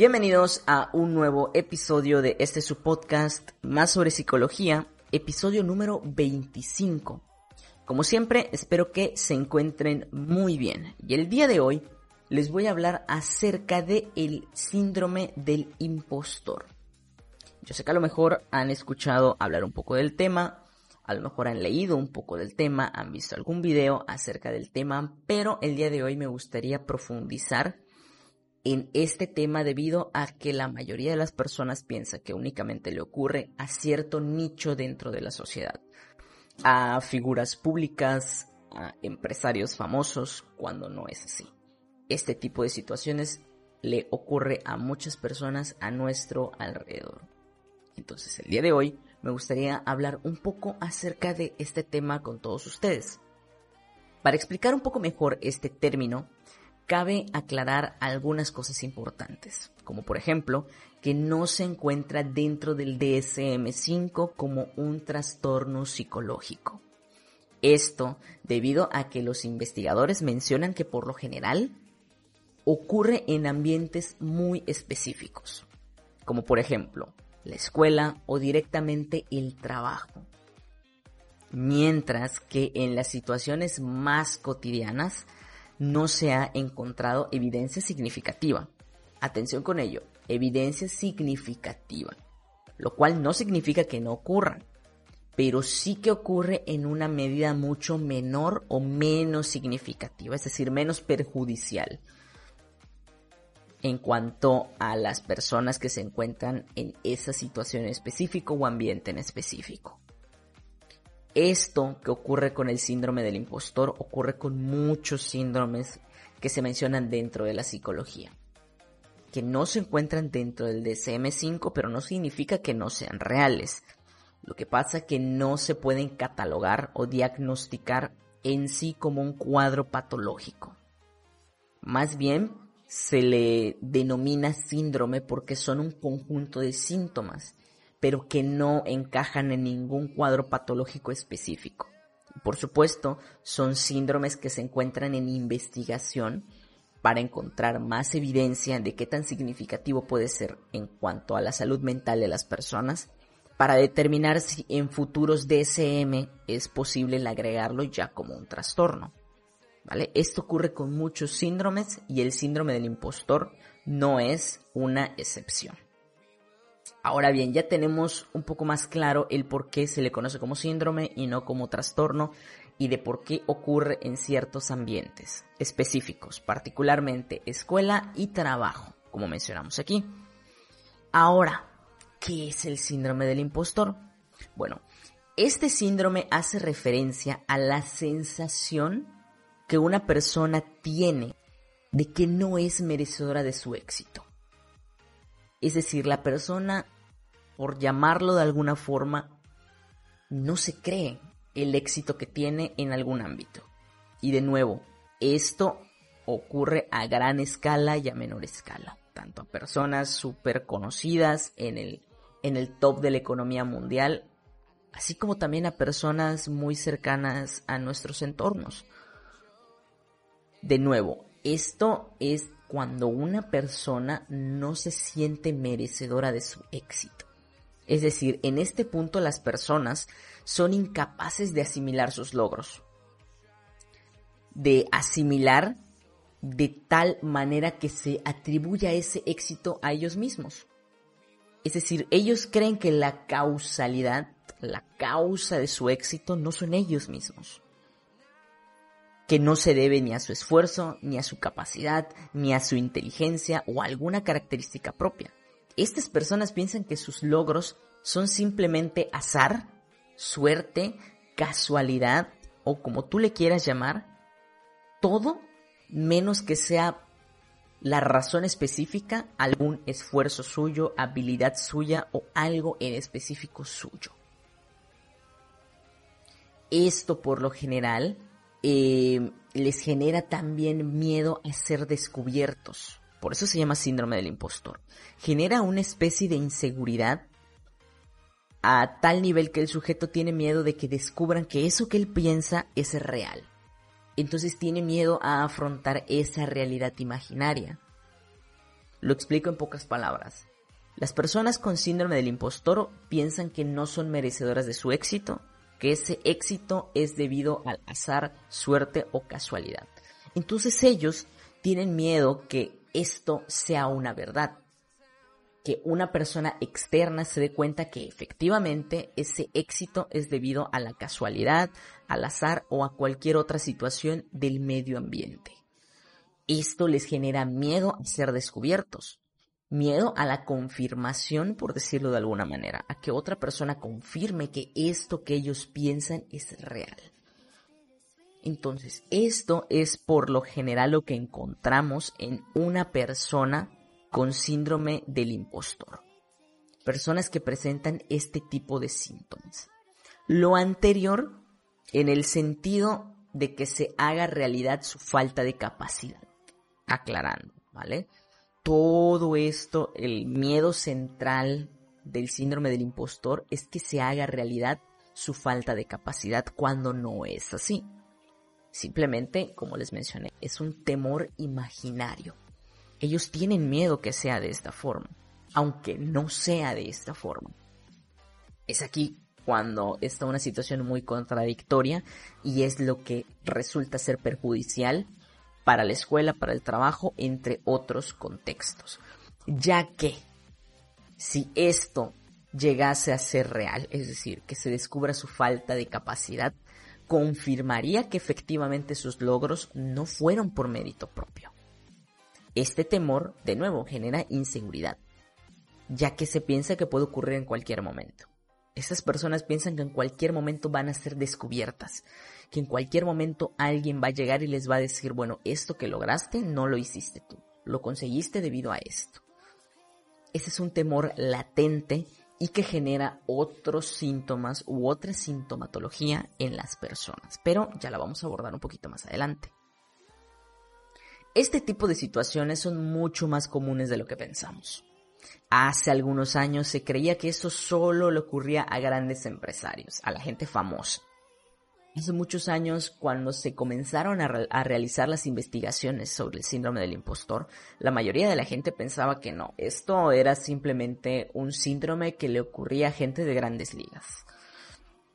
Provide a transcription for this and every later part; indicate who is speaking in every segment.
Speaker 1: Bienvenidos a un nuevo episodio de este su podcast más sobre psicología, episodio número 25. Como siempre, espero que se encuentren muy bien. Y el día de hoy les voy a hablar acerca de el síndrome del impostor. Yo sé que a lo mejor han escuchado hablar un poco del tema, a lo mejor han leído un poco del tema, han visto algún video acerca del tema, pero el día de hoy me gustaría profundizar en este tema debido a que la mayoría de las personas piensa que únicamente le ocurre a cierto nicho dentro de la sociedad, a figuras públicas, a empresarios famosos, cuando no es así. Este tipo de situaciones le ocurre a muchas personas a nuestro alrededor. Entonces el día de hoy me gustaría hablar un poco acerca de este tema con todos ustedes. Para explicar un poco mejor este término, cabe aclarar algunas cosas importantes, como por ejemplo que no se encuentra dentro del DSM5 como un trastorno psicológico. Esto debido a que los investigadores mencionan que por lo general ocurre en ambientes muy específicos, como por ejemplo la escuela o directamente el trabajo. Mientras que en las situaciones más cotidianas no se ha encontrado evidencia significativa. Atención con ello, evidencia significativa, lo cual no significa que no ocurra, pero sí que ocurre en una medida mucho menor o menos significativa, es decir, menos perjudicial en cuanto a las personas que se encuentran en esa situación en específico o ambiente en específico. Esto que ocurre con el síndrome del impostor ocurre con muchos síndromes que se mencionan dentro de la psicología, que no se encuentran dentro del DSM5, pero no significa que no sean reales. Lo que pasa es que no se pueden catalogar o diagnosticar en sí como un cuadro patológico. Más bien, se le denomina síndrome porque son un conjunto de síntomas pero que no encajan en ningún cuadro patológico específico. Por supuesto, son síndromes que se encuentran en investigación para encontrar más evidencia de qué tan significativo puede ser en cuanto a la salud mental de las personas, para determinar si en futuros DSM es posible el agregarlo ya como un trastorno. ¿Vale? Esto ocurre con muchos síndromes y el síndrome del impostor no es una excepción. Ahora bien, ya tenemos un poco más claro el por qué se le conoce como síndrome y no como trastorno y de por qué ocurre en ciertos ambientes específicos, particularmente escuela y trabajo, como mencionamos aquí. Ahora, ¿qué es el síndrome del impostor? Bueno, este síndrome hace referencia a la sensación que una persona tiene de que no es merecedora de su éxito. Es decir, la persona, por llamarlo de alguna forma, no se cree el éxito que tiene en algún ámbito. Y de nuevo, esto ocurre a gran escala y a menor escala, tanto a personas súper conocidas en el, en el top de la economía mundial, así como también a personas muy cercanas a nuestros entornos. De nuevo, esto es cuando una persona no se siente merecedora de su éxito. Es decir, en este punto las personas son incapaces de asimilar sus logros. De asimilar de tal manera que se atribuya ese éxito a ellos mismos. Es decir, ellos creen que la causalidad, la causa de su éxito no son ellos mismos que no se debe ni a su esfuerzo, ni a su capacidad, ni a su inteligencia o alguna característica propia. Estas personas piensan que sus logros son simplemente azar, suerte, casualidad o como tú le quieras llamar, todo menos que sea la razón específica, algún esfuerzo suyo, habilidad suya o algo en específico suyo. Esto por lo general eh, les genera también miedo a ser descubiertos. Por eso se llama síndrome del impostor. Genera una especie de inseguridad a tal nivel que el sujeto tiene miedo de que descubran que eso que él piensa es real. Entonces tiene miedo a afrontar esa realidad imaginaria. Lo explico en pocas palabras. Las personas con síndrome del impostor piensan que no son merecedoras de su éxito, que ese éxito es debido al azar, suerte o casualidad. Entonces ellos tienen miedo que esto sea una verdad, que una persona externa se dé cuenta que efectivamente ese éxito es debido a la casualidad, al azar o a cualquier otra situación del medio ambiente. Esto les genera miedo a ser descubiertos miedo a la confirmación, por decirlo de alguna manera, a que otra persona confirme que esto que ellos piensan es real. Entonces, esto es por lo general lo que encontramos en una persona con síndrome del impostor. Personas que presentan este tipo de síntomas. Lo anterior en el sentido de que se haga realidad su falta de capacidad. Aclarando, ¿vale? Todo esto, el miedo central del síndrome del impostor es que se haga realidad su falta de capacidad cuando no es así. Simplemente, como les mencioné, es un temor imaginario. Ellos tienen miedo que sea de esta forma, aunque no sea de esta forma. Es aquí cuando está una situación muy contradictoria y es lo que resulta ser perjudicial para la escuela, para el trabajo, entre otros contextos. Ya que si esto llegase a ser real, es decir, que se descubra su falta de capacidad, confirmaría que efectivamente sus logros no fueron por mérito propio. Este temor, de nuevo, genera inseguridad, ya que se piensa que puede ocurrir en cualquier momento. Estas personas piensan que en cualquier momento van a ser descubiertas que en cualquier momento alguien va a llegar y les va a decir, bueno, esto que lograste no lo hiciste tú, lo conseguiste debido a esto. Ese es un temor latente y que genera otros síntomas u otra sintomatología en las personas, pero ya la vamos a abordar un poquito más adelante. Este tipo de situaciones son mucho más comunes de lo que pensamos. Hace algunos años se creía que esto solo le ocurría a grandes empresarios, a la gente famosa. Hace muchos años, cuando se comenzaron a, realizar las investigaciones sobre el síndrome del impostor, la mayoría de la gente pensaba que no, esto era simplemente un síndrome que le ocurría a gente de grandes ligas,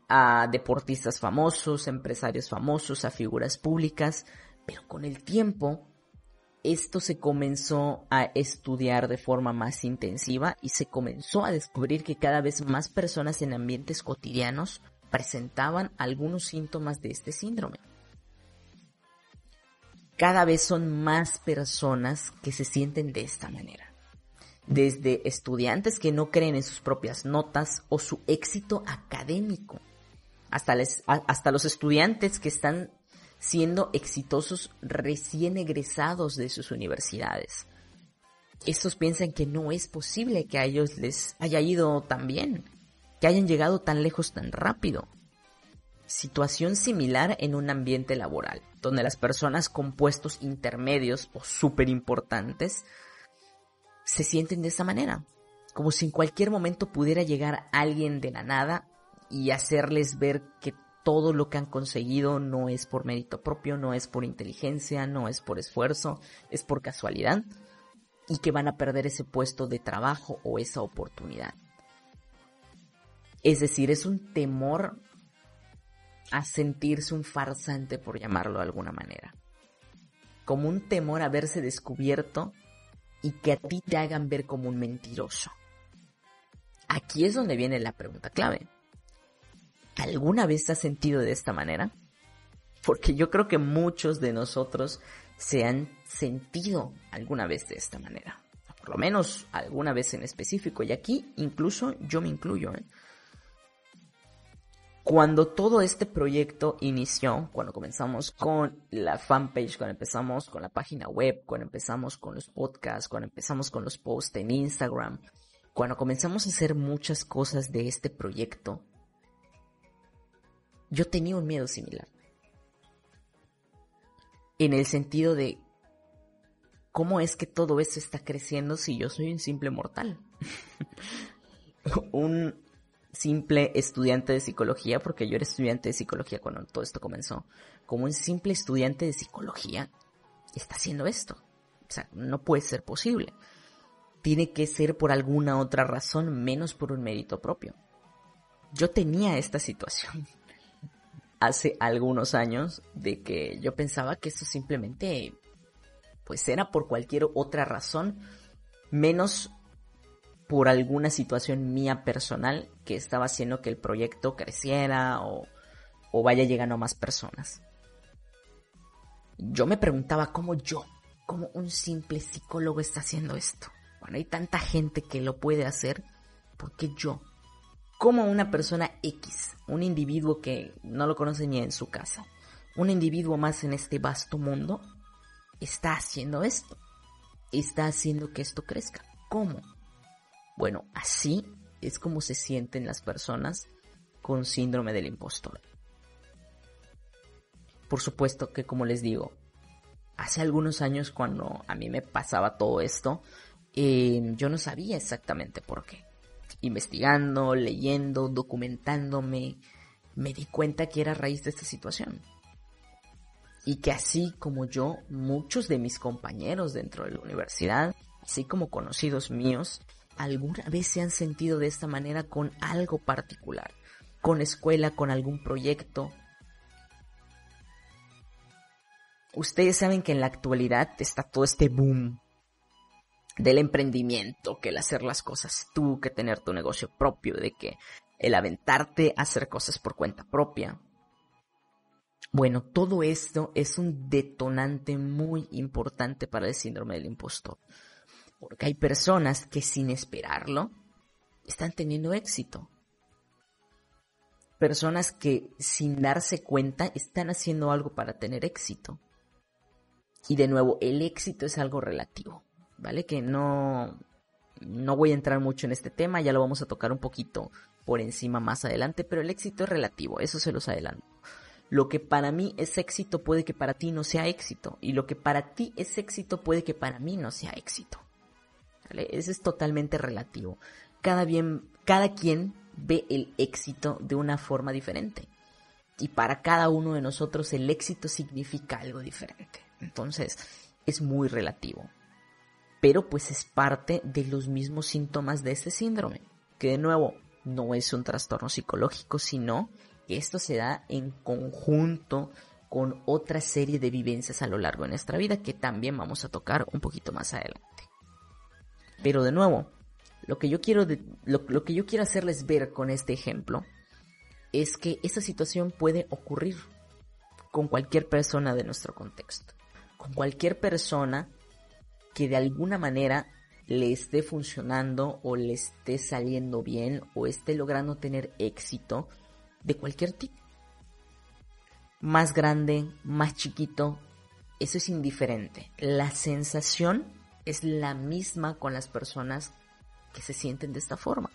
Speaker 1: a deportistas famosos, empresarios famosos, a figuras públicas, pero con el tiempo esto se comenzó a estudiar de forma más intensiva y se comenzó a descubrir que cada vez más personas en ambientes cotidianos presentaban algunos síntomas de este síndrome. Cada vez son más personas que se sienten de esta manera. Desde estudiantes que no creen en sus propias notas o su éxito académico, hasta, los estudiantes que están siendo exitosos recién egresados de sus universidades. Estos piensan que no es posible que a ellos les haya ido tan bien, que hayan llegado tan lejos tan rápido. Situación similar en un ambiente laboral, donde las personas con puestos intermedios o súper importantes se sienten de esa manera, como si en cualquier momento pudiera llegar alguien de la nada y hacerles ver que todo lo que han conseguido no es por mérito propio, no es por inteligencia, no es por esfuerzo, es por casualidad y que van a perder ese puesto de trabajo o esa oportunidad. Es decir, es un temor a sentirse un farsante, por llamarlo de alguna manera. Como un temor a verse descubierto y que a ti te hagan ver como un mentiroso. Aquí es donde viene la pregunta clave. ¿Alguna vez te has sentido de esta manera? Porque yo creo que muchos de nosotros se han sentido alguna vez de esta manera. Por lo menos alguna vez en específico. Y aquí incluso yo me incluyo. ¿eh? Cuando todo este proyecto inició, cuando comenzamos con la fanpage, cuando empezamos con la página web, cuando empezamos con los podcasts, cuando empezamos con los posts en Instagram, cuando comenzamos a hacer muchas cosas de este proyecto, yo tenía un miedo similar. En el sentido de, ¿cómo es que todo eso está creciendo si yo soy un simple mortal? un simple estudiante de psicología, porque yo era estudiante de psicología cuando todo esto comenzó, como un simple estudiante de psicología está haciendo esto. O sea, no puede ser posible. tiene que ser por alguna otra razón menos por un mérito propio. Yo tenía esta situación hace algunos años de que yo pensaba que esto simplemente pues era por cualquier otra razón menos por alguna situación mía personal que estaba haciendo que el proyecto creciera o, vaya llegando a más personas. Yo me preguntaba cómo yo, cómo un simple psicólogo está haciendo esto. Cuando hay tanta gente que lo puede hacer, ¿por qué yo? Como una persona X, un individuo que no lo conoce ni en su casa, un individuo más en este vasto mundo, está haciendo esto. Está haciendo que esto crezca. ¿Cómo? Bueno, así es como se sienten las personas con síndrome del impostor. Por supuesto que como les digo, hace algunos años cuando a mí me pasaba todo esto, eh, yo no sabía exactamente por qué. Investigando, leyendo, documentándome, me di cuenta que era raíz de esta situación. Y que así como yo, muchos de mis compañeros dentro de la universidad, así como conocidos míos, alguna vez se han sentido de esta manera con algo particular, con escuela, con algún proyecto. Ustedes saben que en la actualidad está todo este boom del emprendimiento, que el hacer las cosas tú, que tener tu negocio propio, de que el aventarte a hacer cosas por cuenta propia. Bueno, todo esto es un detonante muy importante para el síndrome del impostor. Porque hay personas que sin esperarlo están teniendo éxito. Personas que sin darse cuenta están haciendo algo para tener éxito. Y de nuevo, el éxito es algo relativo, ¿vale? Que no, no voy a entrar mucho en este tema, ya lo vamos a tocar un poquito por encima más adelante, pero el éxito es relativo, eso se los adelanto. Lo que para mí es éxito puede que para ti no sea éxito, y lo que para ti es éxito puede que para mí no sea éxito. Eso es totalmente relativo. Cada, bien, cada quien ve el éxito de una forma diferente. Y para cada uno de nosotros el éxito significa algo diferente. Entonces, es muy relativo. Pero pues es parte de los mismos síntomas de ese síndrome. Que de nuevo, no es un trastorno psicológico, sino que esto se da en conjunto con otra serie de vivencias a lo largo de nuestra vida que también vamos a tocar un poquito más adelante. Pero de nuevo, lo que yo quiero, lo, que yo quiero hacerles ver con este ejemplo es que esta situación puede ocurrir con cualquier persona de nuestro contexto, con cualquier persona que de alguna manera le esté funcionando o le esté saliendo bien o esté logrando tener éxito de cualquier tipo. Más grande, más chiquito, eso es indiferente. La sensación es la misma con las personas que se sienten de esta forma.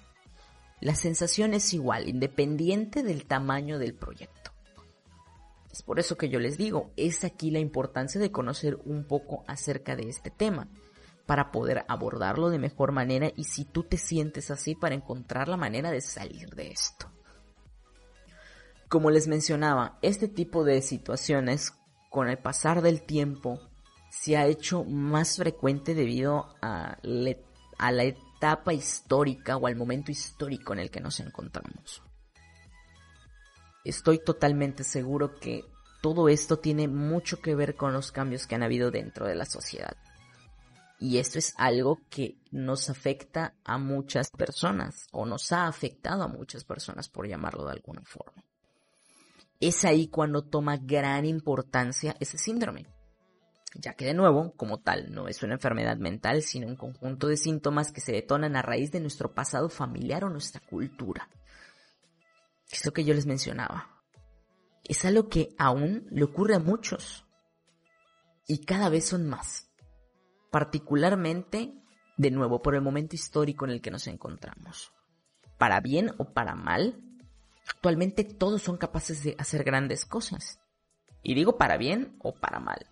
Speaker 1: La sensación es igual, independiente del tamaño del proyecto. Es por eso que yo les digo, es aquí la importancia de conocer un poco acerca de este tema, para poder abordarlo de mejor manera y si tú te sientes así, para encontrar la manera de salir de esto. Como les mencionaba, este tipo de situaciones, con el pasar del tiempo, se ha hecho más frecuente debido a, la etapa histórica o al momento histórico en el que nos encontramos. Estoy totalmente seguro que todo esto tiene mucho que ver con los cambios que han habido dentro de la sociedad. Y esto es algo que nos afecta a muchas personas, o nos ha afectado a muchas personas, por llamarlo de alguna forma. Es ahí cuando toma gran importancia ese síndrome ya que de nuevo, como tal, no es una enfermedad mental, sino un conjunto de síntomas que se detonan a raíz de nuestro pasado familiar o nuestra cultura. Es lo que yo les mencionaba. Es algo que aún le ocurre a muchos. Y cada vez son más. Particularmente, de nuevo, por el momento histórico en el que nos encontramos. Para bien o para mal, actualmente todos son capaces de hacer grandes cosas. Y digo para bien o para mal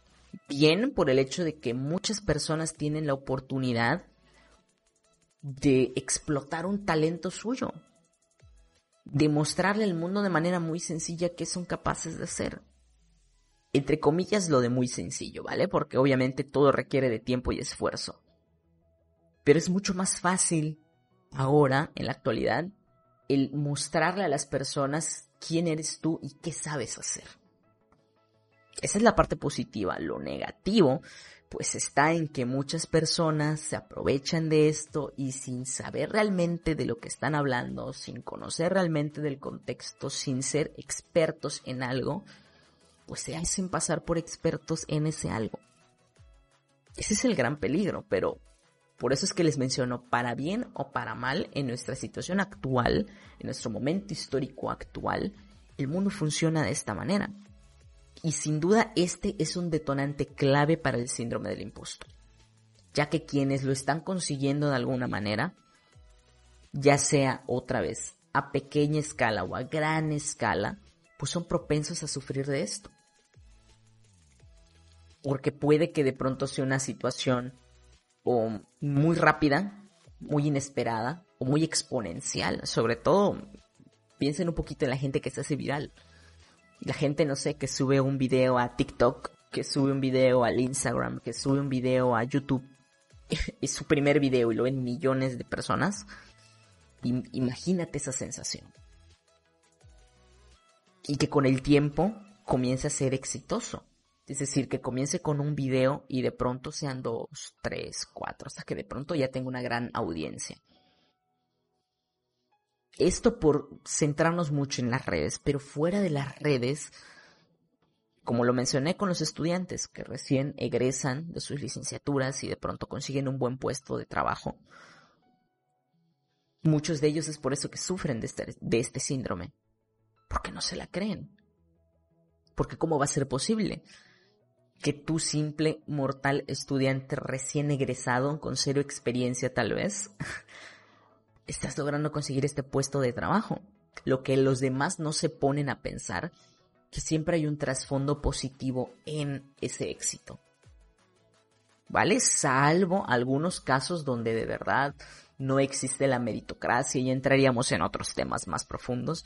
Speaker 1: bien por el hecho de que muchas personas tienen la oportunidad de explotar un talento suyo, de mostrarle al mundo de manera muy sencilla qué son capaces de hacer. Entre comillas lo de muy sencillo, ¿vale? Porque obviamente todo requiere de tiempo y esfuerzo. Pero es mucho más fácil ahora, en la actualidad, el mostrarle a las personas quién eres tú y qué sabes hacer. Esa es la parte positiva. Lo negativo, pues está en que muchas personas se aprovechan de esto y sin saber realmente de lo que están hablando, sin conocer realmente del contexto, sin ser expertos en algo, pues se hacen pasar por expertos en ese algo. Ese es el gran peligro, pero por eso es que les menciono, para bien o para mal, en nuestra situación actual, en nuestro momento histórico actual, el mundo funciona de esta manera. Y sin duda este es un detonante clave para el síndrome del impostor, ya que quienes lo están consiguiendo de alguna manera, ya sea otra vez a pequeña escala o a gran escala, pues son propensos a sufrir de esto. Porque puede que de pronto sea una situación muy rápida, muy inesperada o muy exponencial. Sobre todo, piensen un poquito en la gente que se hace viral. La gente, no sé, que sube un video a TikTok, que sube un video al Instagram, que sube un video a YouTube. es su primer video y lo ven millones de personas. imagínate esa sensación. Y que con el tiempo comience a ser exitoso. Es decir, que comience con un video y de pronto sean dos, tres, cuatro, hasta que de pronto ya tenga una gran audiencia. Esto por centrarnos mucho en las redes, pero fuera de las redes, como lo mencioné con los estudiantes que recién egresan de sus licenciaturas y de pronto consiguen un buen puesto de trabajo, muchos de ellos es por eso que sufren de este, este síndrome, porque no se la creen. Porque ¿cómo va a ser posible? que tú simple mortal estudiante recién egresado con cero experiencia tal vez, estás logrando conseguir este puesto de trabajo. Lo que los demás no se ponen a pensar, que siempre hay un trasfondo positivo en ese éxito. ¿Vale? Salvo algunos casos donde de verdad no existe la meritocracia y entraríamos en otros temas más profundos,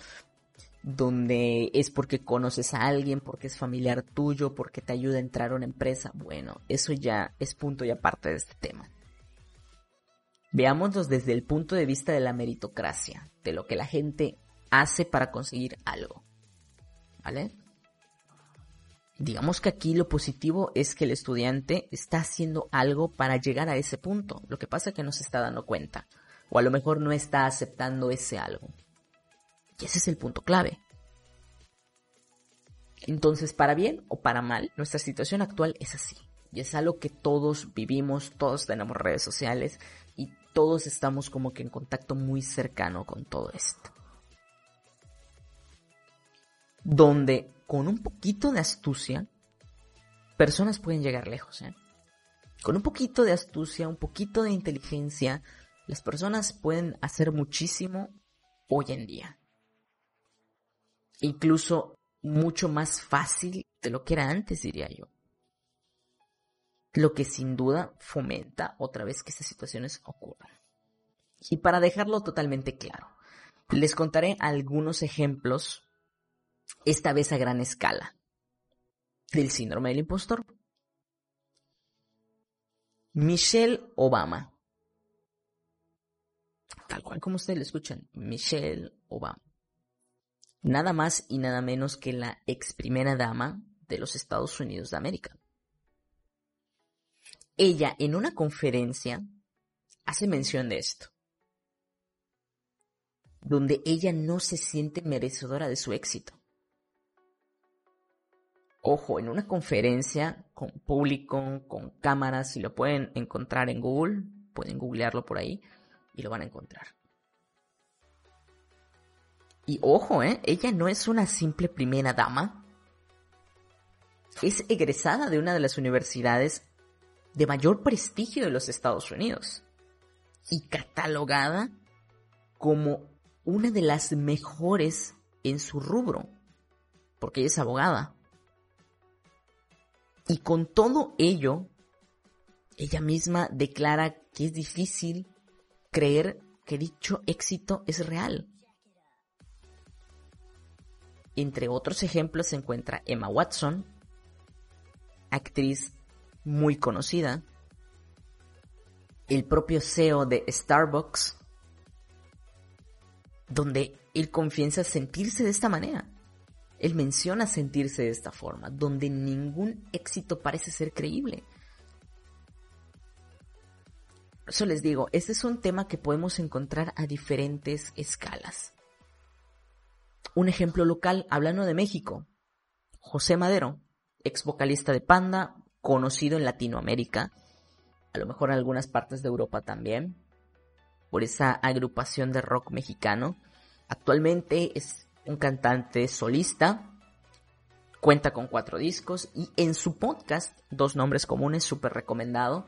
Speaker 1: donde es porque conoces a alguien, porque es familiar tuyo, porque te ayuda a entrar a una empresa. Bueno, eso ya es punto y aparte de este tema. Veámoslos desde el punto de vista de la meritocracia, de lo que la gente hace para conseguir algo. ¿Vale? Digamos que aquí lo positivo es que el estudiante está haciendo algo para llegar a ese punto. Lo que pasa es que no se está dando cuenta. O a lo mejor no está aceptando ese algo. Y ese es el punto clave. Entonces, para bien o para mal, nuestra situación actual es así. Y es algo que todos vivimos, todos tenemos redes sociales todos estamos como que en contacto muy cercano con todo esto. Donde con un poquito de astucia, personas pueden llegar lejos. ¿eh? Con un poquito de astucia, un poquito de inteligencia, las personas pueden hacer muchísimo hoy en día incluso mucho más fácil de lo que era antes, diría yo. Lo que sin duda fomenta otra vez que estas situaciones ocurran. Y para dejarlo totalmente claro, les contaré algunos ejemplos, esta vez a gran escala, del síndrome del impostor. Michelle Obama. Tal cual como ustedes lo escuchan, Michelle Obama nada más y nada menos que la ex primera dama de los Estados Unidos de América. Ella en una conferencia hace mención de esto, donde ella no se siente merecedora de su éxito. Ojo, en una conferencia con público, con cámaras, si lo pueden encontrar en Google, pueden googlearlo por ahí y lo van a encontrar. Y ojo, ¿eh? Ella no es una simple primera dama. Es egresada de una de las universidades de mayor prestigio de los Estados Unidos. Y catalogada como una de las mejores en su rubro. Porque ella es abogada. Y con todo ello, ella misma declara que es difícil creer que dicho éxito es real. Entre otros ejemplos se encuentra Emma Watson, actriz muy conocida. el propio CEO de Starbucks, donde él confiesa sentirse de esta manera. Él menciona sentirse de esta forma, donde ningún éxito parece ser creíble. Por eso les digo, este es un tema que podemos encontrar a diferentes escalas. Un ejemplo local, hablando de México. José Madero, ex vocalista de Panda, conocido en Latinoamérica, a lo mejor en algunas partes de Europa también, por esa agrupación de rock mexicano. Actualmente es un cantante solista, cuenta con cuatro discos y en su podcast, Dos Nombres Comunes, súper recomendado,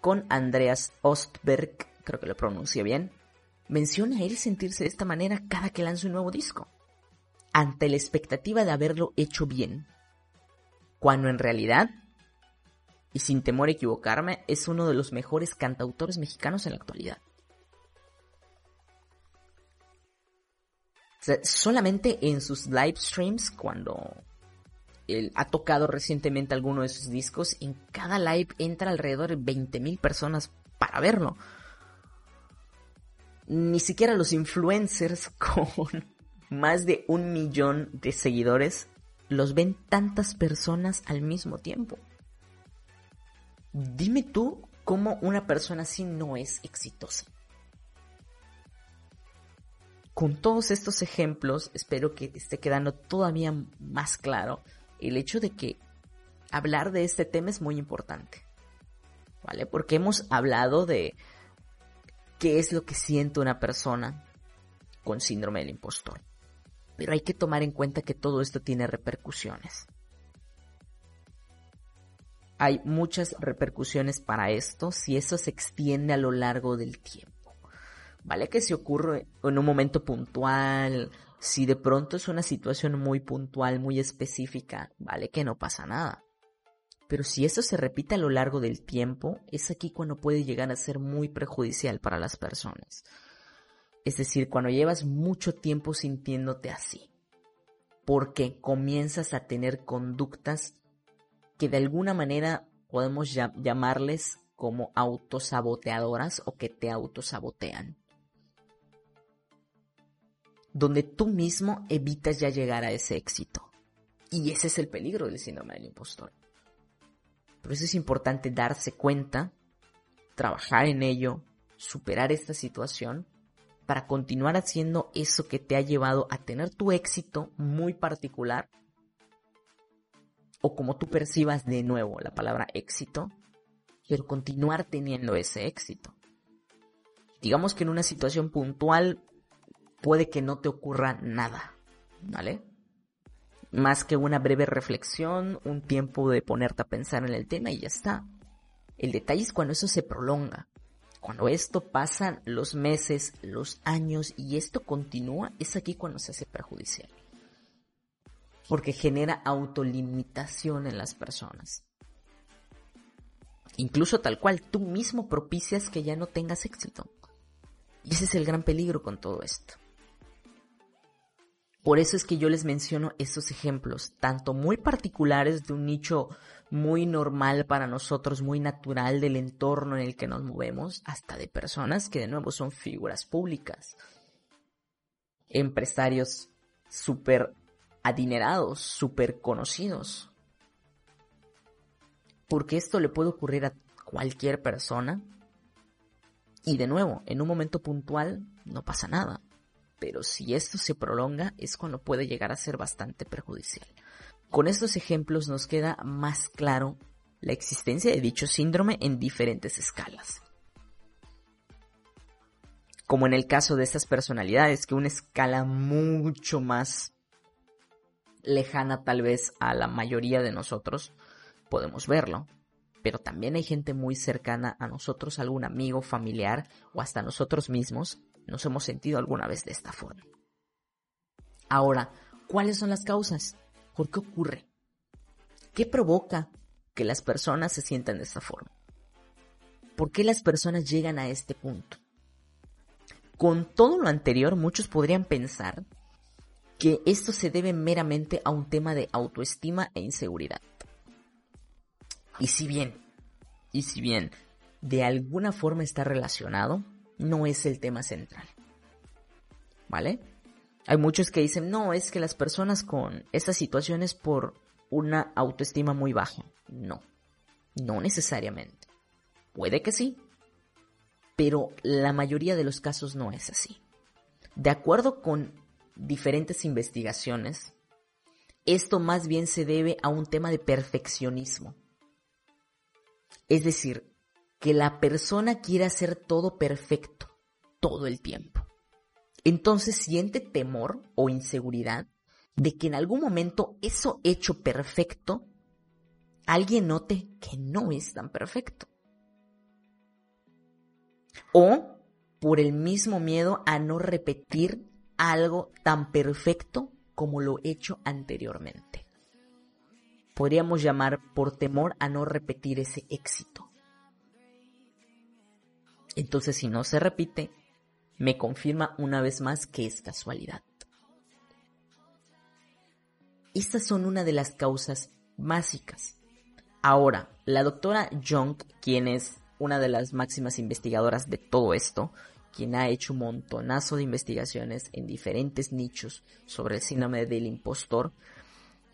Speaker 1: con Andreas Ostberg, creo que lo pronuncie bien, menciona a él sentirse de esta manera cada que lanza un nuevo disco, ante la expectativa de haberlo hecho bien, cuando en realidad, y sin temor a equivocarme, es uno de los mejores cantautores mexicanos en la actualidad. solamente en sus live streams, cuando él ha tocado recientemente alguno de sus discos, en cada live entra alrededor de 20.000 personas para verlo. Ni siquiera los influencers con más de un millón de seguidores los ven tantas personas al mismo tiempo. Dime tú cómo una persona así no es exitosa. Con todos estos ejemplos, espero que esté quedando todavía más claro el hecho de que hablar de este tema es muy importante. ¿Vale? Porque hemos hablado de qué es lo que siente una persona con síndrome del impostor. Pero hay que tomar en cuenta que todo esto tiene repercusiones. Hay muchas repercusiones para esto si eso se extiende a lo largo del tiempo. ¿vale? Que se ocurre en un momento puntual, si de pronto es una situación muy puntual, muy específica, ¿vale? Que no pasa nada. Pero si eso se repite a lo largo del tiempo, es aquí cuando puede llegar a ser muy perjudicial para las personas. Es decir, cuando llevas mucho tiempo sintiéndote así. Porque comienzas a tener conductas que de alguna manera podemos llamarles como autosaboteadoras o que te autosabotean donde tú mismo evitas ya llegar a ese éxito. Y ese es el peligro del síndrome del impostor. Por eso es importante darse cuenta, trabajar en ello, superar esta situación para continuar haciendo eso que te ha llevado a tener tu éxito muy particular o como tú percibas de nuevo la palabra éxito, pero continuar teniendo ese éxito. Digamos que en una situación puntual puede que no te ocurra nada, ¿vale? Más que una breve reflexión, un tiempo de ponerte a pensar en el tema y ya está. El detalle es cuando eso se prolonga. Cuando esto pasan los meses, los años y esto continúa, es aquí cuando se hace perjudicial. Porque genera autolimitación en las personas. Incluso tal cual tú mismo propicias que ya no tengas éxito. Y ese es el gran peligro con todo esto. Por eso es que yo les menciono estos ejemplos, tanto muy particulares de un nicho muy normal para nosotros, muy natural del entorno en el que nos movemos, hasta de personas que de nuevo son figuras públicas, empresarios súper adinerados, súper conocidos. Porque esto le puede ocurrir a cualquier persona y de nuevo, en un momento puntual no pasa nada pero si esto se prolonga es cuando puede llegar a ser bastante perjudicial. Con estos ejemplos nos queda más claro la existencia de dicho síndrome en diferentes escalas. Como en el caso de estas personalidades, que una escala mucho más lejana tal vez a la mayoría de nosotros podemos verlo. Pero también hay gente muy cercana a nosotros, algún amigo, familiar o hasta nosotros mismos nos hemos sentido alguna vez de esta forma. Ahora, ¿cuáles son las causas? ¿Por qué ocurre? ¿Qué provoca que las personas se sientan de esta forma? ¿Por qué las personas llegan a este punto? Con todo lo anterior, muchos podrían pensar que esto se debe meramente a un tema de autoestima e inseguridad. Y si bien, y si bien de alguna forma está relacionado, no es el tema central. ¿Vale? Hay muchos que dicen, no, es que las personas con estas situaciones por una autoestima muy baja. No, no necesariamente. Puede que sí, pero la mayoría de los casos no es así. De acuerdo con diferentes investigaciones, esto más bien se debe a un tema de perfeccionismo. Es decir, que la persona quiere hacer todo perfecto todo el tiempo. Entonces siente temor o inseguridad de que en algún momento eso hecho perfecto, alguien note que no es tan perfecto. O por el mismo miedo a no repetir algo tan perfecto como lo hecho anteriormente. Podríamos llamar por temor a no repetir ese éxito. Entonces si no se repite, me confirma una vez más que es casualidad. Estas son una de las causas básicas. Ahora, la doctora Young, quien es una de las máximas investigadoras de todo esto, quien ha hecho un montonazo de investigaciones en diferentes nichos sobre el síndrome del impostor,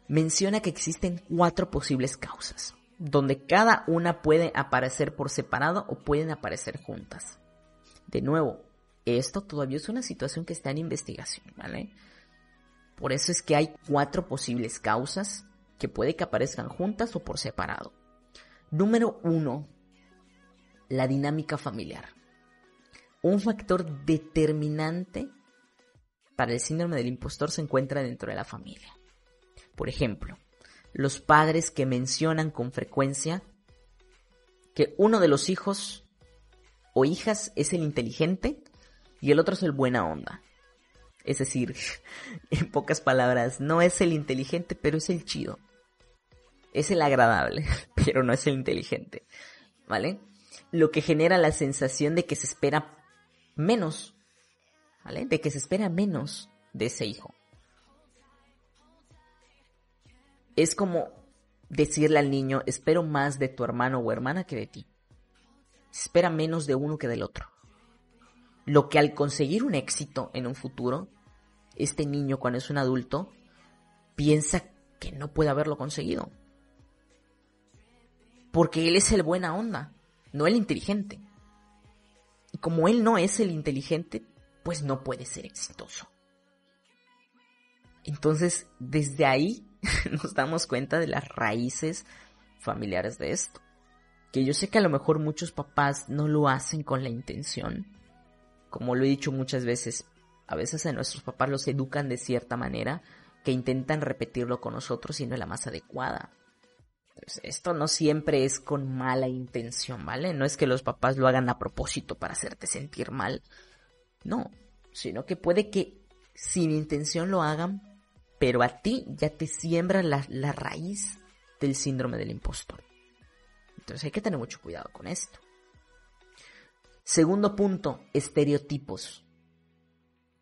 Speaker 1: menciona que existen cuatro posibles causas, donde cada una puede aparecer por separado o pueden aparecer juntas. De nuevo, esto todavía es una situación que está en investigación, ¿vale? Por eso es que hay cuatro posibles causas que puede que aparezcan juntas o por separado. Número uno, la dinámica familiar. Un factor determinante para el síndrome del impostor se encuentra dentro de la familia. Por ejemplo, los padres que mencionan con frecuencia que uno de los hijos o hijas es el inteligente y el otro es el buena onda. Es decir, en pocas palabras, no es el inteligente, pero es el chido. Es el agradable, pero no es el inteligente. ¿Vale? Lo que genera la sensación de que se espera menos. ¿Vale? De que se espera menos de ese hijo. Es como decirle al niño, espero más de tu hermano o hermana que de ti. Se espera menos de uno que del otro. Lo que al conseguir un éxito en un futuro, este niño cuando es un adulto piensa que no puede haberlo conseguido. Porque él es el buena onda, no el inteligente. Y como él no es el inteligente, pues no puede ser exitoso. Entonces, desde ahí nos damos cuenta de las raíces familiares de esto. Que yo sé que a lo mejor muchos papás no lo hacen con la intención, como lo he dicho muchas veces, a veces a nuestros papás los educan de cierta manera que intentan repetirlo con nosotros y no es la más adecuada. Esto no siempre es con mala intención, ¿vale? No es que los papás lo hagan a propósito para hacerte sentir mal. No, sino que puede que sin intención lo hagan, pero a ti ya te siembra la, la raíz del síndrome del impostor. Entonces hay que tener mucho cuidado con esto. Segundo punto, estereotipos.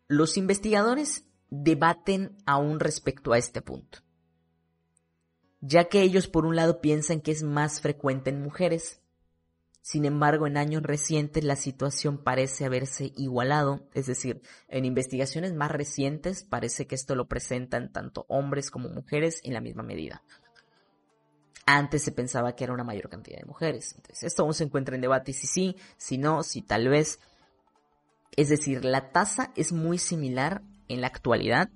Speaker 1: Los investigadores debaten aún respecto a este punto, ya que ellos por un lado piensan que es más frecuente en mujeres. Sin embargo, en años recientes la situación parece haberse igualado, es decir, en investigaciones más recientes parece que esto lo presentan tanto hombres como mujeres en la misma medida. Antes se pensaba que era una mayor cantidad de mujeres. Entonces, esto aún se encuentra en debate si sí, si no, si tal vez. Es decir, la tasa es muy similar en la actualidad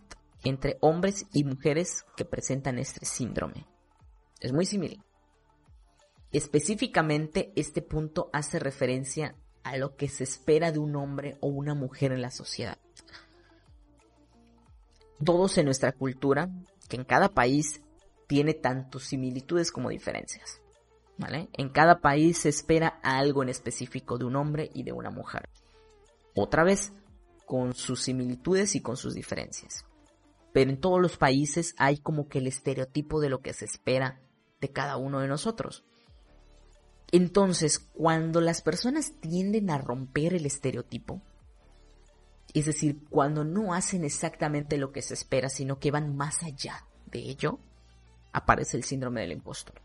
Speaker 1: entre hombres y mujeres que presentan este síndrome. Es muy similar. Específicamente, este punto hace referencia a lo que se espera de un hombre o una mujer en la sociedad. Todos en nuestra cultura, que en cada país tiene tanto similitudes como diferencias. ¿Vale? En cada país se espera algo en específico de un hombre y de una mujer. Otra vez, con sus similitudes y con sus diferencias. Pero en todos los países hay como que el estereotipo de lo que se espera de cada uno de nosotros. Entonces, cuando las personas tienden a romper el estereotipo, es decir, cuando no hacen exactamente lo que se espera, sino que van más allá de ello, aparece el síndrome del impostor.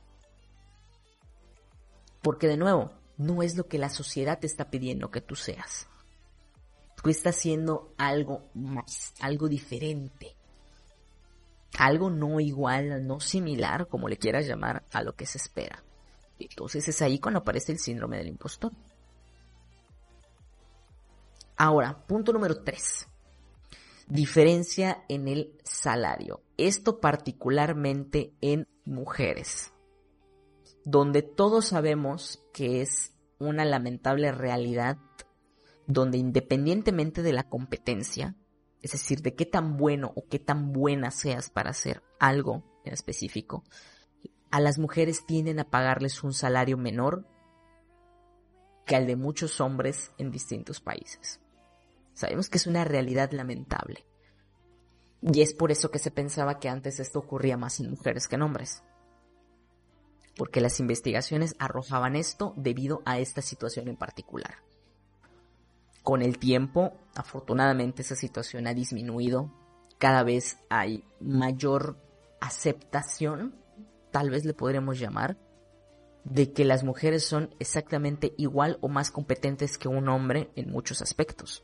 Speaker 1: Porque de nuevo, no es lo que la sociedad te está pidiendo que tú seas. Tú estás haciendo algo más, algo diferente. Algo no igual, no similar, como le quieras llamar, a lo que se espera. Entonces es ahí cuando aparece el síndrome del impostor. Ahora, punto número 3. Diferencia en el salario. Esto particularmente en mujeres donde todos sabemos que es una lamentable realidad, donde independientemente de la competencia, es decir, de qué tan bueno o qué tan buena seas para hacer algo en específico, a las mujeres tienden a pagarles un salario menor que al de muchos hombres en distintos países. Sabemos que es una realidad lamentable. Y es por eso que se pensaba que antes esto ocurría más en mujeres que en hombres porque las investigaciones arrojaban esto debido a esta situación en particular. Con el tiempo, afortunadamente esa situación ha disminuido, cada vez hay mayor aceptación, tal vez le podremos llamar, de que las mujeres son exactamente igual o más competentes que un hombre en muchos aspectos.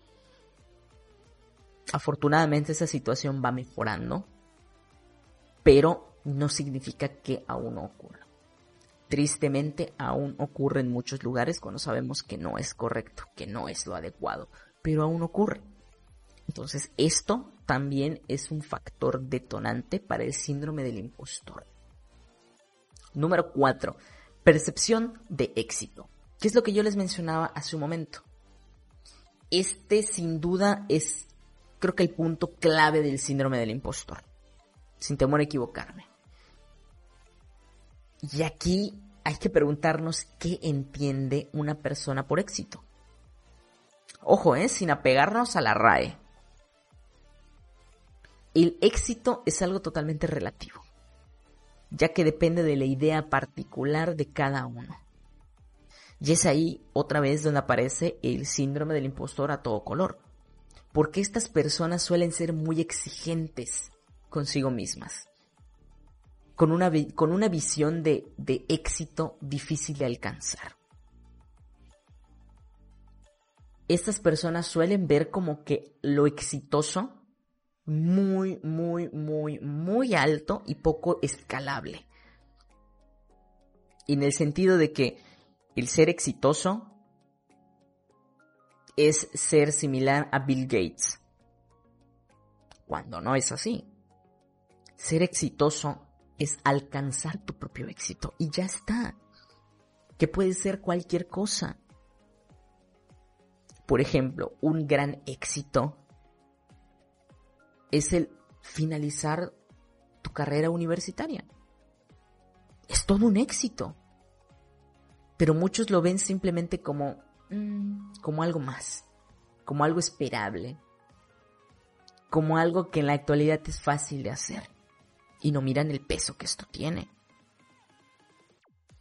Speaker 1: Afortunadamente esa situación va mejorando, pero no significa que aún no ocurra tristemente aún ocurre en muchos lugares cuando sabemos que no es correcto, que no es lo adecuado, pero aún ocurre. Entonces esto también es un factor detonante para el síndrome del impostor. Número 4. Percepción de éxito. ¿Qué es lo que yo les mencionaba hace un momento? Este sin duda es creo que el punto clave del síndrome del impostor. Sin temor a equivocarme. Y aquí hay que preguntarnos qué entiende una persona por éxito. Ojo, ¿eh? sin apegarnos a la RAE. El éxito es algo totalmente relativo, ya que depende de la idea particular de cada uno. Y es ahí otra vez donde aparece el síndrome del impostor a todo color, porque estas personas suelen ser muy exigentes consigo mismas con una, con una visión de, de éxito difícil de alcanzar. Estas personas suelen ver como que lo exitoso muy, muy, muy, muy alto y poco escalable. En el sentido de que el ser exitoso es ser similar a Bill Gates. Cuando no es así. Ser exitoso es alcanzar tu propio éxito y ya está. Que puede ser cualquier cosa. Por ejemplo, un gran éxito es el finalizar tu carrera universitaria. Es todo un éxito. Pero muchos lo ven simplemente como, mm, como algo más, como algo esperable, como algo que en la actualidad es fácil de hacer y no miran el peso que esto tiene.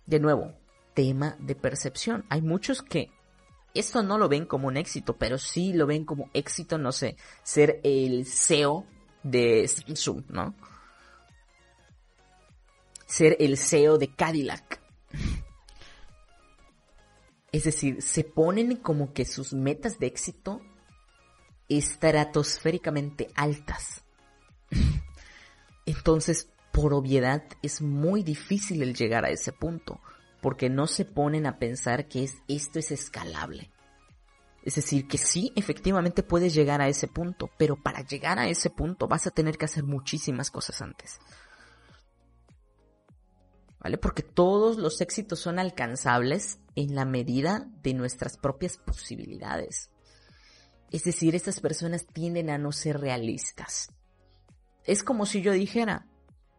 Speaker 1: De nuevo, tema de percepción. Hay muchos que esto no lo ven como un éxito, pero sí lo ven como éxito, no sé, ser el CEO de Samsung, ¿no? Ser el CEO de Cadillac. Es decir, se ponen como que sus metas de éxito estratosféricamente altas. Entonces, por obviedad, es muy difícil el llegar a ese punto, porque no se ponen a pensar que es, esto es escalable. Es decir, que sí, efectivamente puedes llegar a ese punto, pero para llegar a ese punto vas a tener que hacer muchísimas cosas antes. ¿Vale? Porque todos los éxitos son alcanzables en la medida de nuestras propias posibilidades. Es decir, estas personas tienden a no ser realistas es como si yo dijera,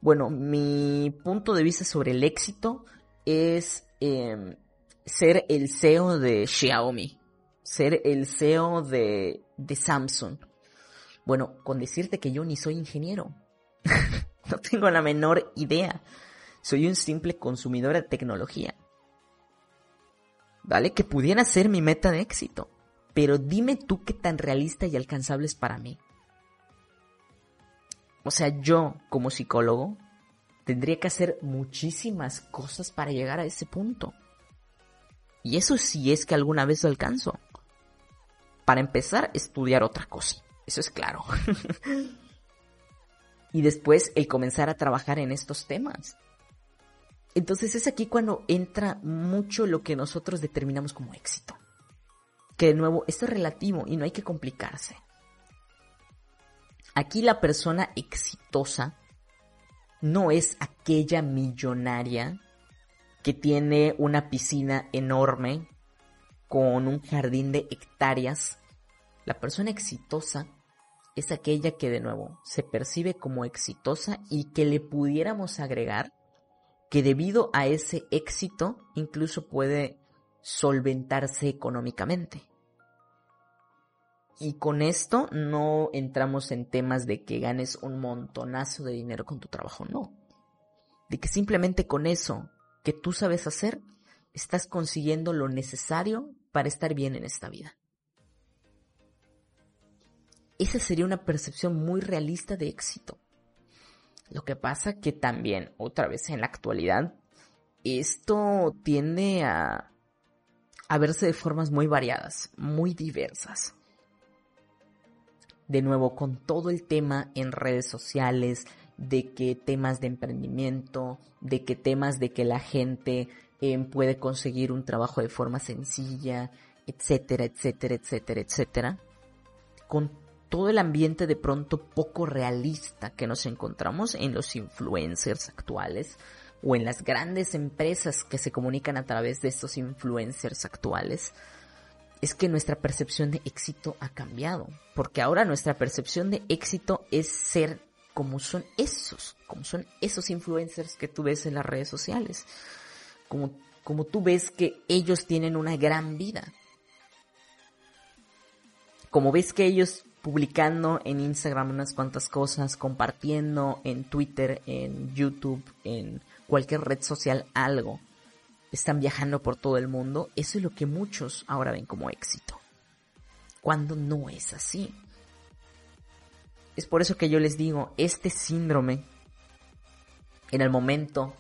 Speaker 1: bueno, mi punto de vista sobre el éxito es em, ser el CEO de Xiaomi, ser el CEO de, de Samsung. Bueno, con decirte que yo ni soy ingeniero, no tengo la menor idea, soy un simple consumidor de tecnología. ¿Vale? Que pudiera ser mi meta de éxito. Pero dime tú qué tan realista y alcanzable es para mí. O sea, yo como psicólogo tendría que hacer muchísimas cosas para llegar a ese punto. Y eso sí es que alguna vez lo alcanzo. Para empezar, estudiar otra cosa. Eso es claro. y después el comenzar a trabajar en estos temas. Entonces es aquí cuando entra mucho lo que nosotros determinamos como éxito. Que de nuevo, esto es relativo y no hay que complicarse. Aquí la persona exitosa no es aquella millonaria que tiene una piscina enorme con un jardín de hectáreas. La persona exitosa es aquella que de nuevo se percibe como exitosa y que le pudiéramos agregar que debido a ese éxito incluso puede solventarse económicamente. Y con esto no entramos en temas de que ganes un montonazo de dinero con tu trabajo, no. De que simplemente con eso que tú sabes hacer, estás consiguiendo lo necesario para estar bien en esta vida. Esa sería una percepción muy realista de éxito. Lo que pasa que también, otra vez en la actualidad, esto tiende a, a verse de formas muy variadas, muy diversas de nuevo con todo el tema en redes sociales, de que temas de emprendimiento, de que temas de que la gente eh, puede conseguir un trabajo de forma sencilla, etcétera, etcétera, etcétera, etcétera, con todo el ambiente de pronto poco realista que nos encontramos en los influencers actuales o en las grandes empresas que se comunican a través de estos influencers actuales, es que nuestra percepción de éxito ha cambiado. Porque ahora nuestra percepción de éxito es ser como son esos, como son esos influencers que tú ves en las redes sociales. Como, como tú ves que ellos tienen una gran vida. Como ves que ellos publicando en Instagram unas cuantas cosas, compartiendo en Twitter, en YouTube, en cualquier red social algo están viajando por todo el mundo, eso es lo que muchos ahora ven como éxito. Cuando no es así. Es por eso que yo les digo, este síndrome, en el momento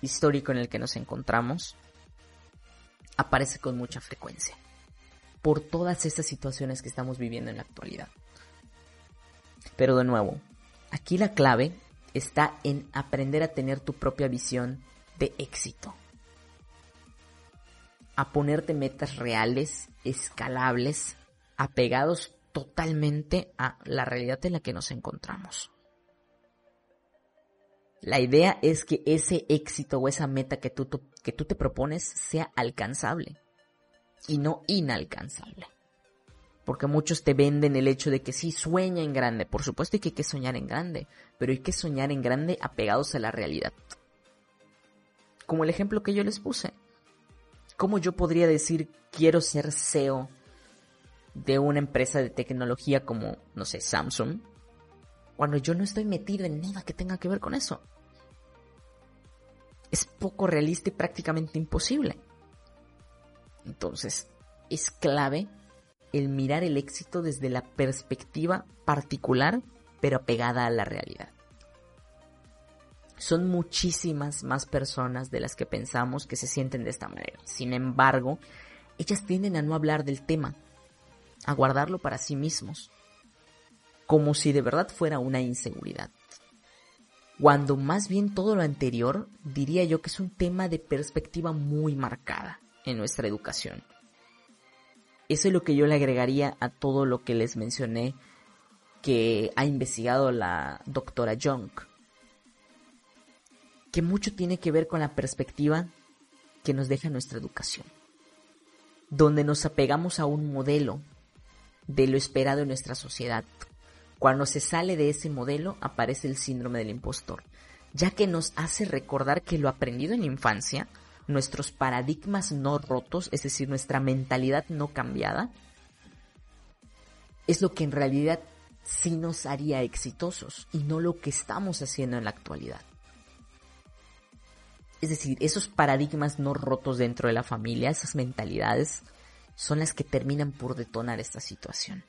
Speaker 1: histórico en el que nos encontramos, aparece con mucha frecuencia. Por todas estas situaciones que estamos viviendo en la actualidad. Pero de nuevo, aquí la clave está en aprender a tener tu propia visión de éxito a ponerte metas reales, escalables, apegados totalmente a la realidad en la que nos encontramos. La idea es que ese éxito o esa meta que tú, que tú te propones sea alcanzable y no inalcanzable. Porque muchos te venden el hecho de que sí, sueña en grande. Por supuesto que hay que soñar en grande, pero hay que soñar en grande apegados a la realidad. Como el ejemplo que yo les puse. ¿Cómo yo podría decir quiero ser CEO de una empresa de tecnología como, no sé, Samsung, cuando yo no estoy metido en nada que tenga que ver con eso? Es poco realista y prácticamente imposible. Entonces, es clave el mirar el éxito desde la perspectiva particular, pero apegada a la realidad son muchísimas más personas de las que pensamos que se sienten de esta manera. Sin embargo, ellas tienden a no hablar del tema, a guardarlo para sí mismos, como si de verdad fuera una inseguridad. Cuando más bien todo lo anterior diría yo que es un tema de perspectiva muy marcada en nuestra educación. Eso es lo que yo le agregaría a todo lo que les mencioné que ha investigado la doctora Young que mucho tiene que ver con la perspectiva que nos deja nuestra educación, donde nos apegamos a un modelo de lo esperado en nuestra sociedad. Cuando se sale de ese modelo aparece el síndrome del impostor, ya que nos hace recordar que lo aprendido en infancia, nuestros paradigmas no rotos, es decir, nuestra mentalidad no cambiada, es lo que en realidad sí nos haría exitosos y no lo que estamos haciendo en la actualidad. Es decir, esos paradigmas no rotos dentro de la familia, esas mentalidades, son las que terminan por detonar esta situación.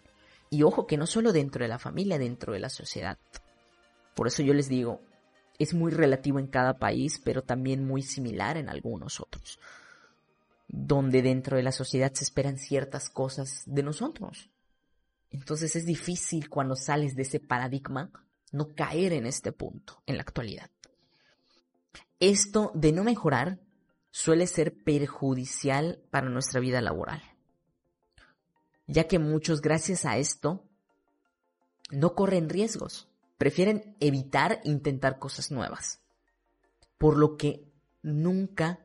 Speaker 1: Y ojo que no solo dentro de la familia, dentro de la sociedad. Por eso yo les digo, es muy relativo en cada país, pero también muy similar en algunos otros. donde dentro de la sociedad se esperan ciertas cosas de nosotros. Entonces es difícil cuando sales de ese paradigma no caer en este punto en la actualidad. Esto de no mejorar suele ser perjudicial para nuestra vida laboral, ya que muchos gracias a esto no corren riesgos, prefieren evitar intentar cosas nuevas, por lo que nunca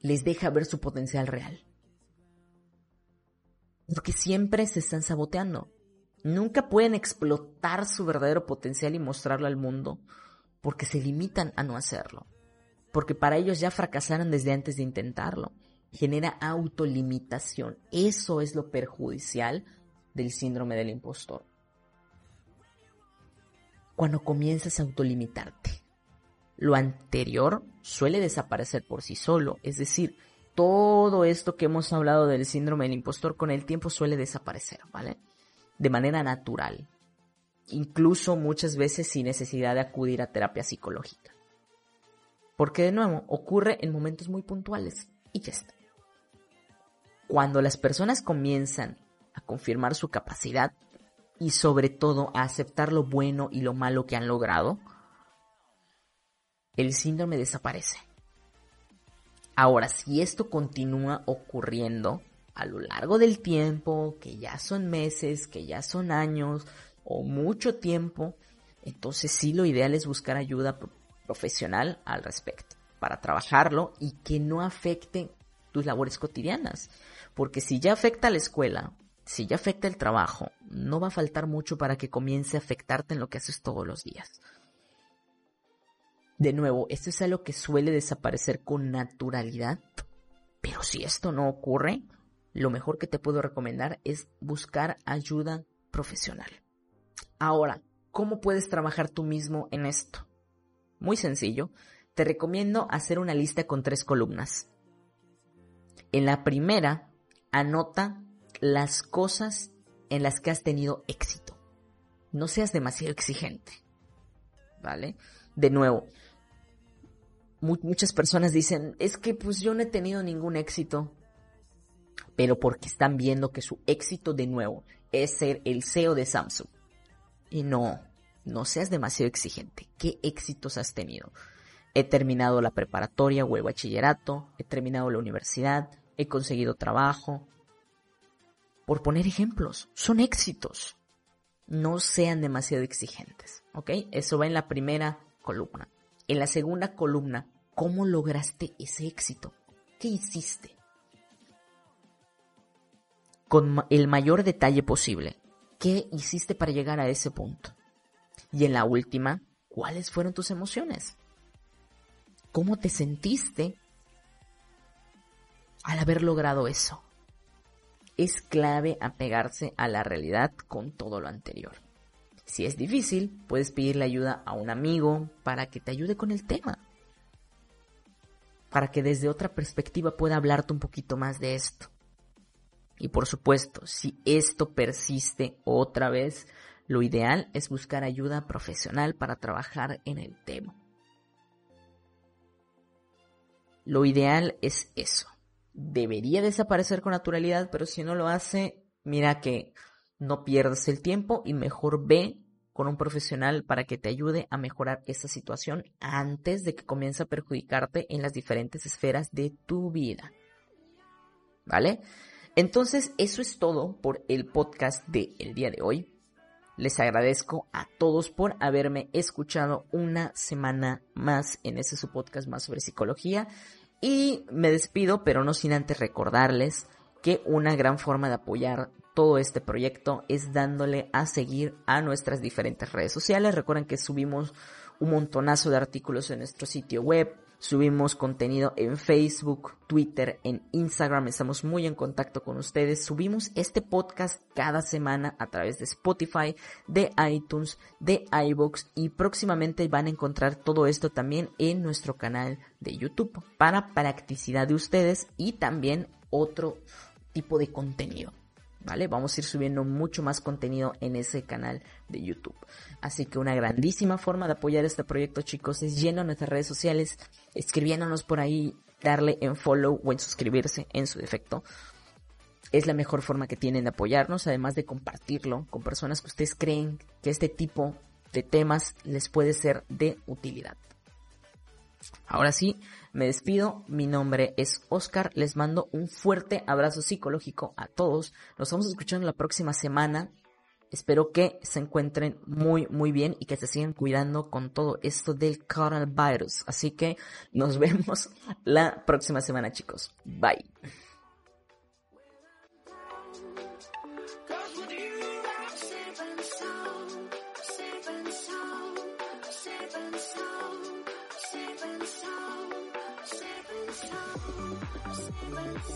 Speaker 1: les deja ver su potencial real. Porque siempre se están saboteando. Nunca pueden explotar su verdadero potencial y mostrarlo al mundo porque se limitan a no hacerlo. Porque para ellos ya fracasaron desde antes de intentarlo. Genera autolimitación. Eso es lo perjudicial del síndrome del impostor. Cuando comienzas a autolimitarte, lo anterior suele desaparecer por sí solo. Es decir, todo esto que hemos hablado del síndrome del impostor con el tiempo suele desaparecer, ¿vale? De manera natural. Incluso muchas veces sin necesidad de acudir a terapia psicológica. Porque de nuevo, ocurre en momentos muy puntuales y ya está. Cuando las personas comienzan a confirmar su capacidad y sobre todo a aceptar lo bueno y lo malo que han logrado, el síndrome desaparece. Ahora, si esto continúa ocurriendo a lo largo del tiempo, que ya son meses, que ya son años o mucho tiempo, entonces sí lo ideal es buscar ayuda profesional al respecto para trabajarlo y que no afecte tus labores cotidianas. Porque si ya afecta a la escuela, si ya afecta el trabajo, no va a faltar mucho para que comience a afectarte en lo que haces todos los días. De nuevo, esto es algo que suele desaparecer con naturalidad, pero si esto no ocurre, lo mejor que te puedo recomendar es buscar ayuda profesional. Ahora, ¿cómo puedes trabajar tú mismo en esto? Muy sencillo, te recomiendo hacer una lista con tres columnas. En la primera, anota las cosas en las que has tenido éxito. No seas demasiado exigente. ¿Vale? De nuevo, muchas personas dicen, es que pues yo no he tenido ningún éxito, pero porque están viendo que su éxito de nuevo es ser el CEO de Samsung. Y no, no seas demasiado exigente. ¿Qué éxitos has tenido? He terminado la preparatoria o el bachillerato, he terminado la universidad, he conseguido trabajo. Por poner ejemplos, son éxitos. No sean demasiado exigentes, ¿ok? Eso va en la primera columna. En la segunda columna, ¿cómo lograste ese éxito? ¿Qué hiciste? Con el mayor detalle posible, ¿qué hiciste para llegar a ese punto? Y en la última, ¿cuáles fueron tus emociones? ¿Cómo te sentiste al haber logrado eso? Es clave apegarse a la realidad con todo lo anterior. Si es difícil, puedes pedirle ayuda a un amigo para que te ayude con el tema. Para que desde otra perspectiva pueda hablarte un poquito más de esto. Y por supuesto, si esto persiste otra vez, lo ideal es buscar ayuda profesional para trabajar en el tema. Lo ideal es eso. Debería desaparecer con naturalidad, pero si no lo hace, mira que no pierdas el tiempo y mejor ve con un profesional para que te ayude a mejorar esta situación antes de que comience a perjudicarte en las diferentes esferas de tu vida. ¿Vale? Entonces, eso es todo por el podcast de el día de hoy. Les agradezco a todos por haberme escuchado una semana más en ese su podcast más sobre psicología. Y me despido, pero no sin antes recordarles que una gran forma de apoyar todo este proyecto es dándole a seguir a nuestras diferentes redes sociales. Recuerden que subimos un montonazo de artículos en nuestro sitio web, subimos contenido en Facebook, Twitter, en Instagram, estamos muy en contacto con ustedes. Subimos este podcast cada semana a través de Spotify, de iTunes, de iBox y próximamente van a encontrar todo esto también en nuestro canal de YouTube para practicidad de ustedes y también otro tipo de contenido. Vamos a ir subiendo mucho más contenido en ese canal de YouTube. Así que una grandísima forma de apoyar este proyecto, chicos, es yendo a nuestras redes sociales, escribiéndonos por ahí darle en follow o en suscribirse en su defecto. Es la mejor forma que tienen de apoyarnos, además de compartirlo con personas que ustedes creen que este tipo de temas les puede ser de utilidad. Ahora sí, me despido. Mi nombre es Oscar. Les mando un fuerte abrazo psicológico a todos. Nos vamos escuchando la próxima semana. Espero que se encuentren muy, muy bien y que se sigan cuidando con todo esto del coronavirus. Así que nos vemos la próxima semana, chicos. Bye.